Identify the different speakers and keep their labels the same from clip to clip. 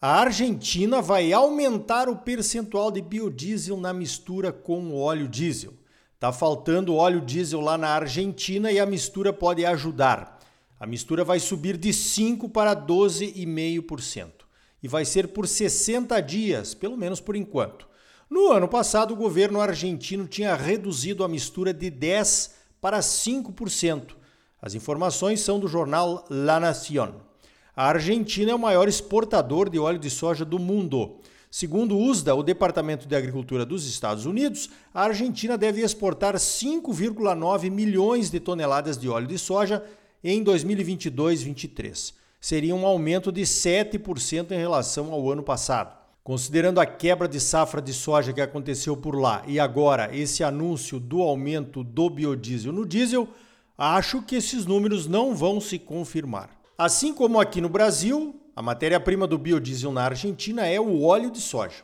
Speaker 1: A Argentina vai aumentar o percentual de biodiesel na mistura com o óleo diesel. Tá faltando óleo diesel lá na Argentina e a mistura pode ajudar. A mistura vai subir de 5 para 12,5% e vai ser por 60 dias, pelo menos por enquanto. No ano passado, o governo argentino tinha reduzido a mistura de 10 para 5%. As informações são do jornal La Nación. A Argentina é o maior exportador de óleo de soja do mundo. Segundo o USDA, o Departamento de Agricultura dos Estados Unidos, a Argentina deve exportar 5,9 milhões de toneladas de óleo de soja em 2022-23. Seria um aumento de 7% em relação ao ano passado. Considerando a quebra de safra de soja que aconteceu por lá e agora esse anúncio do aumento do biodiesel no diesel, acho que esses números não vão se confirmar. Assim como aqui no Brasil, a matéria-prima do biodiesel na Argentina é o óleo de soja.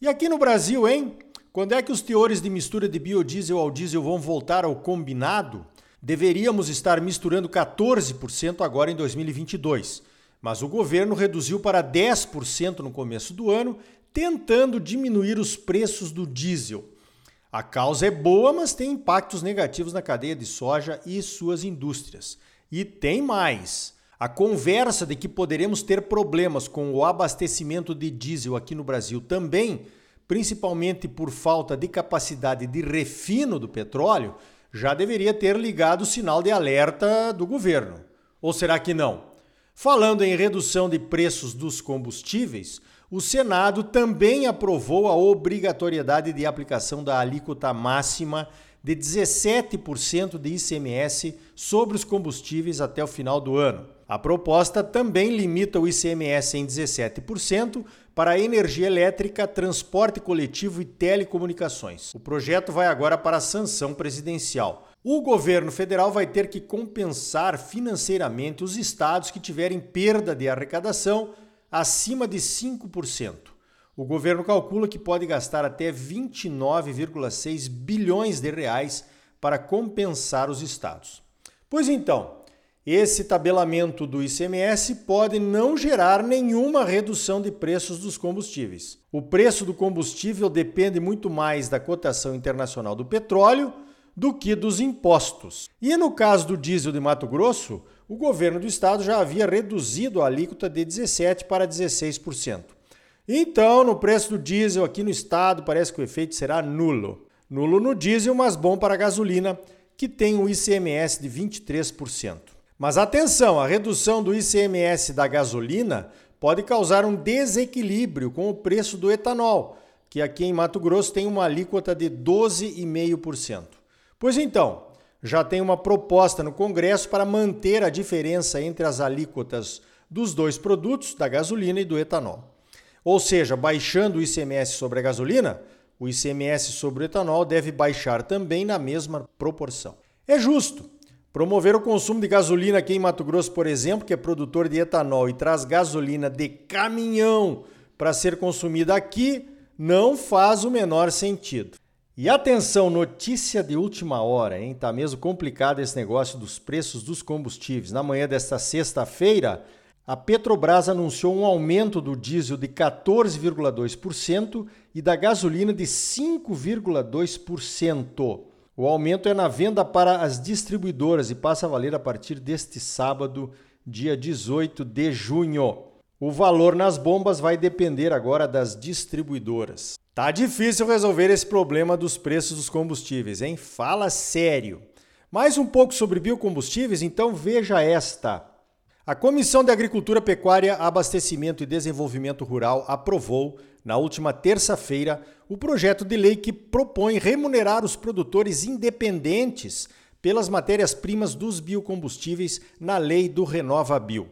Speaker 1: E aqui no Brasil, hein? Quando é que os teores de mistura de biodiesel ao diesel vão voltar ao combinado? Deveríamos estar misturando 14% agora em 2022, mas o governo reduziu para 10% no começo do ano, tentando diminuir os preços do diesel. A causa é boa, mas tem impactos negativos na cadeia de soja e suas indústrias. E tem mais. A conversa de que poderemos ter problemas com o abastecimento de diesel aqui no Brasil também, principalmente por falta de capacidade de refino do petróleo, já deveria ter ligado o sinal de alerta do governo. Ou será que não? Falando em redução de preços dos combustíveis, o Senado também aprovou a obrigatoriedade de aplicação da alíquota máxima de 17% de ICMS sobre os combustíveis até o final do ano. A proposta também limita o ICMS em 17% para energia elétrica, transporte coletivo e telecomunicações. O projeto vai agora para a sanção presidencial. O governo federal vai ter que compensar financeiramente os estados que tiverem perda de arrecadação acima de 5%. O governo calcula que pode gastar até 29,6 bilhões de reais para compensar os estados. Pois então, esse tabelamento do ICMS pode não gerar nenhuma redução de preços dos combustíveis. O preço do combustível depende muito mais da cotação internacional do petróleo do que dos impostos. E no caso do diesel de Mato Grosso, o governo do estado já havia reduzido a alíquota de 17% para 16%. Então, no preço do diesel aqui no estado, parece que o efeito será nulo. Nulo no diesel, mas bom para a gasolina, que tem o ICMS de 23%. Mas atenção, a redução do ICMS da gasolina pode causar um desequilíbrio com o preço do etanol, que aqui em Mato Grosso tem uma alíquota de 12,5%. Pois então, já tem uma proposta no Congresso para manter a diferença entre as alíquotas dos dois produtos, da gasolina e do etanol. Ou seja, baixando o ICMS sobre a gasolina, o ICMS sobre o etanol deve baixar também na mesma proporção. É justo, Promover o consumo de gasolina aqui em Mato Grosso, por exemplo, que é produtor de etanol e traz gasolina de caminhão para ser consumida aqui, não faz o menor sentido. E atenção, notícia de última hora, hein? Tá mesmo complicado esse negócio dos preços dos combustíveis. Na manhã desta sexta-feira, a Petrobras anunciou um aumento do diesel de 14,2% e da gasolina de 5,2%. O aumento é na venda para as distribuidoras e passa a valer a partir deste sábado, dia 18 de junho. O valor nas bombas vai depender agora das distribuidoras. Tá difícil resolver esse problema dos preços dos combustíveis, hein? Fala sério. Mais um pouco sobre biocombustíveis, então veja esta. A Comissão de Agricultura, Pecuária, Abastecimento e Desenvolvimento Rural aprovou na última terça-feira, o projeto de lei que propõe remunerar os produtores independentes pelas matérias-primas dos biocombustíveis na lei do Renova Bio.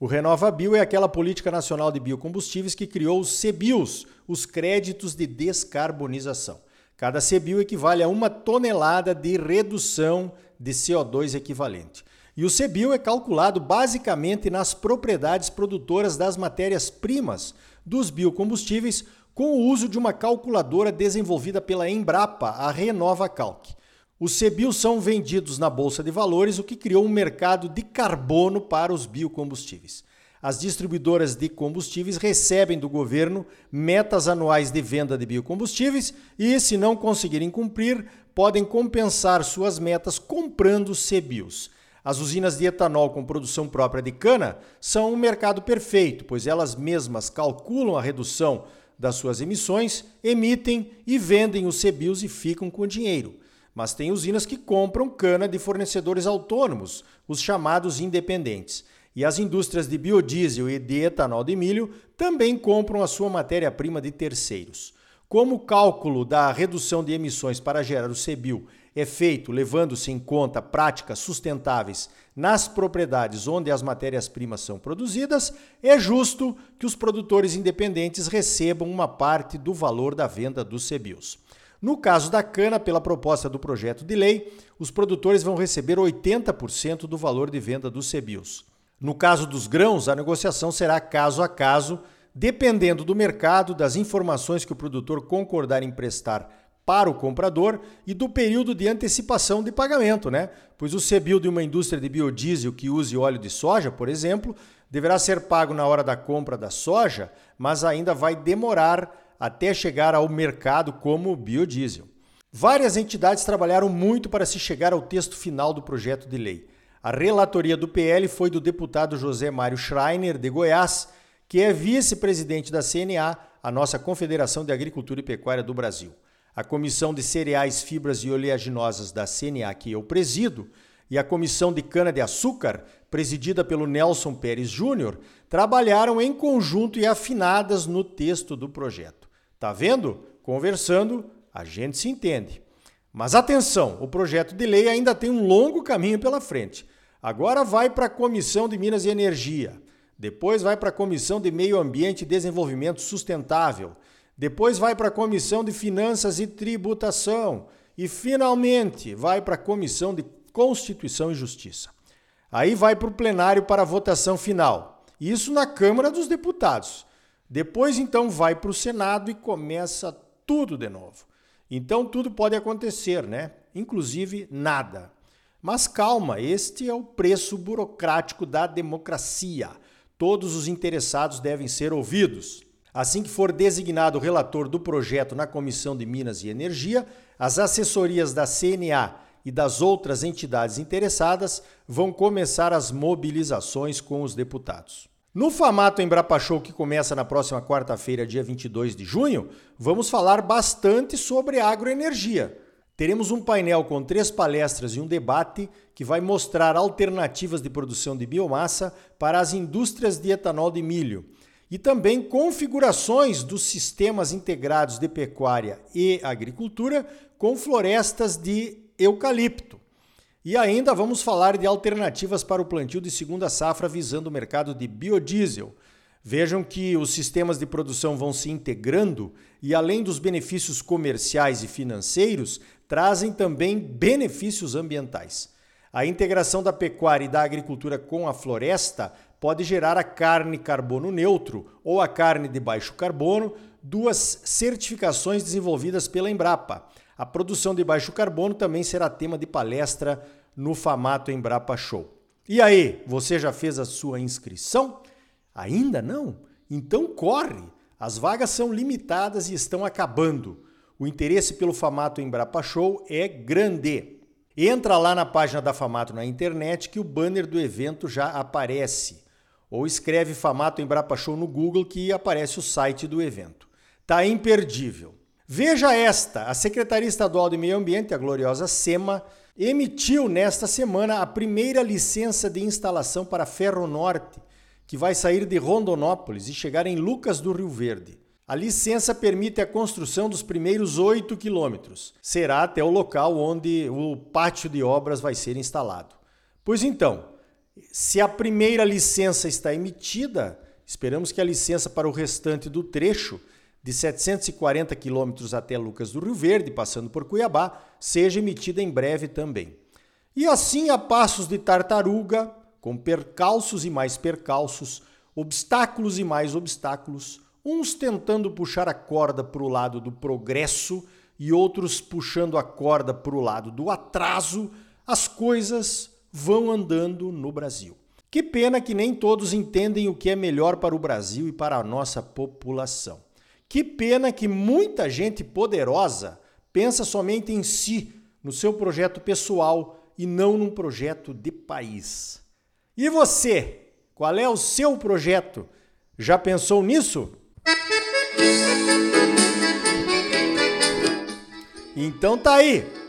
Speaker 1: O Renova Bio é aquela política nacional de biocombustíveis que criou os CBIOS, os créditos de descarbonização. Cada CBio equivale a uma tonelada de redução de CO2 equivalente. E o CBio é calculado basicamente nas propriedades produtoras das matérias-primas dos biocombustíveis com o uso de uma calculadora desenvolvida pela Embrapa, a Renova Calc. Os CBIOS são vendidos na Bolsa de Valores, o que criou um mercado de carbono para os biocombustíveis. As distribuidoras de combustíveis recebem do governo metas anuais de venda de biocombustíveis e, se não conseguirem cumprir, podem compensar suas metas comprando CBIOS. As usinas de etanol com produção própria de cana são um mercado perfeito, pois elas mesmas calculam a redução das suas emissões, emitem e vendem os CBIOS e ficam com dinheiro. Mas tem usinas que compram cana de fornecedores autônomos, os chamados independentes. E as indústrias de biodiesel e de etanol de milho também compram a sua matéria-prima de terceiros. Como o cálculo da redução de emissões para gerar o CBIO é feito levando-se em conta práticas sustentáveis nas propriedades onde as matérias-primas são produzidas, é justo que os produtores independentes recebam uma parte do valor da venda dos CBIOS. No caso da cana, pela proposta do projeto de lei, os produtores vão receber 80% do valor de venda dos CBIOS. No caso dos grãos, a negociação será caso a caso, dependendo do mercado, das informações que o produtor concordar em prestar para o comprador e do período de antecipação de pagamento, né? Pois o CBIO de uma indústria de biodiesel que use óleo de soja, por exemplo, deverá ser pago na hora da compra da soja, mas ainda vai demorar até chegar ao mercado como biodiesel. Várias entidades trabalharam muito para se chegar ao texto final do projeto de lei. A relatoria do PL foi do deputado José Mário Schreiner, de Goiás, que é vice-presidente da CNA, a nossa Confederação de Agricultura e Pecuária do Brasil. A Comissão de Cereais, Fibras e Oleaginosas da CNA, que eu presido, e a Comissão de Cana-de-Açúcar, presidida pelo Nelson Pérez Júnior, trabalharam em conjunto e afinadas no texto do projeto. Tá vendo? Conversando, a gente se entende. Mas atenção, o projeto de lei ainda tem um longo caminho pela frente. Agora vai para a Comissão de Minas e Energia, depois vai para a Comissão de Meio Ambiente e Desenvolvimento Sustentável, depois vai para a Comissão de Finanças e Tributação e finalmente vai para a Comissão de Constituição e Justiça. Aí vai para o plenário para a votação final. Isso na Câmara dos Deputados. Depois, então, vai para o Senado e começa tudo de novo. Então, tudo pode acontecer, né? Inclusive nada. Mas calma, este é o preço burocrático da democracia. Todos os interessados devem ser ouvidos. Assim que for designado relator do projeto na Comissão de Minas e Energia, as assessorias da CNA e das outras entidades interessadas vão começar as mobilizações com os deputados. No Famato Embrapa Show, que começa na próxima quarta-feira, dia 22 de junho, vamos falar bastante sobre agroenergia. Teremos um painel com três palestras e um debate que vai mostrar alternativas de produção de biomassa para as indústrias de etanol de milho e também configurações dos sistemas integrados de pecuária e agricultura com florestas de eucalipto. E ainda vamos falar de alternativas para o plantio de segunda safra visando o mercado de biodiesel. Vejam que os sistemas de produção vão se integrando e, além dos benefícios comerciais e financeiros, trazem também benefícios ambientais. A integração da pecuária e da agricultura com a floresta pode gerar a carne carbono neutro ou a carne de baixo carbono, duas certificações desenvolvidas pela Embrapa. A produção de baixo carbono também será tema de palestra no Famato Embrapa Show. E aí, você já fez a sua inscrição? Ainda não? Então corre! As vagas são limitadas e estão acabando. O interesse pelo Famato Embrapa Show é grande. Entra lá na página da Famato na internet que o banner do evento já aparece. Ou escreve Famato Embrapa Show no Google que aparece o site do evento. Tá imperdível. Veja esta: a Secretaria Estadual de Meio Ambiente, a gloriosa SEMA, emitiu nesta semana a primeira licença de instalação para Ferro Norte, que vai sair de Rondonópolis e chegar em Lucas do Rio Verde. A licença permite a construção dos primeiros 8 quilômetros. Será até o local onde o pátio de obras vai ser instalado. Pois então, se a primeira licença está emitida, esperamos que a licença para o restante do trecho de 740 quilômetros até Lucas do Rio Verde, passando por Cuiabá, seja emitida em breve também. E assim, a passos de tartaruga, com percalços e mais percalços, obstáculos e mais obstáculos, uns tentando puxar a corda para o lado do progresso e outros puxando a corda para o lado do atraso, as coisas vão andando no Brasil. Que pena que nem todos entendem o que é melhor para o Brasil e para a nossa população. Que pena que muita gente poderosa pensa somente em si, no seu projeto pessoal e não num projeto de país. E você? Qual é o seu projeto? Já pensou nisso? Então tá aí.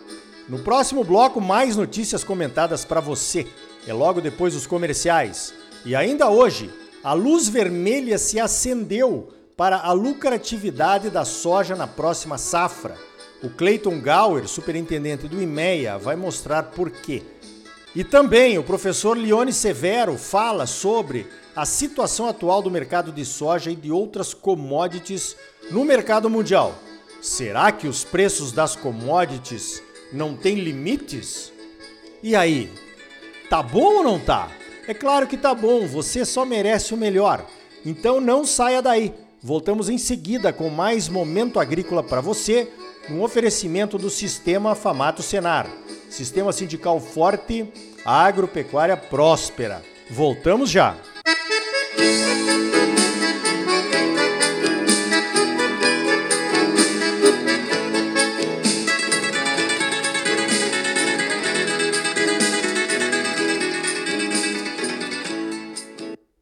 Speaker 1: No próximo bloco mais notícias comentadas para você. É logo depois dos comerciais. E ainda hoje, a luz vermelha se acendeu para a lucratividade da soja na próxima safra. O Clayton Gower, superintendente do IMEA, vai mostrar por quê. E também o professor Leone Severo fala sobre a situação atual do mercado de soja e de outras commodities no mercado mundial. Será que os preços das commodities não têm limites? E aí? Tá bom ou não tá? É claro que tá bom, você só merece o melhor. Então não saia daí. Voltamos em seguida com mais momento agrícola para você, um oferecimento do Sistema Famato Senar. Sistema sindical forte, agropecuária próspera. Voltamos já. Música